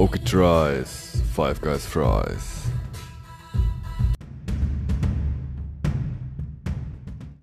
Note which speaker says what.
Speaker 1: Okay, tries. Five Guys Fries.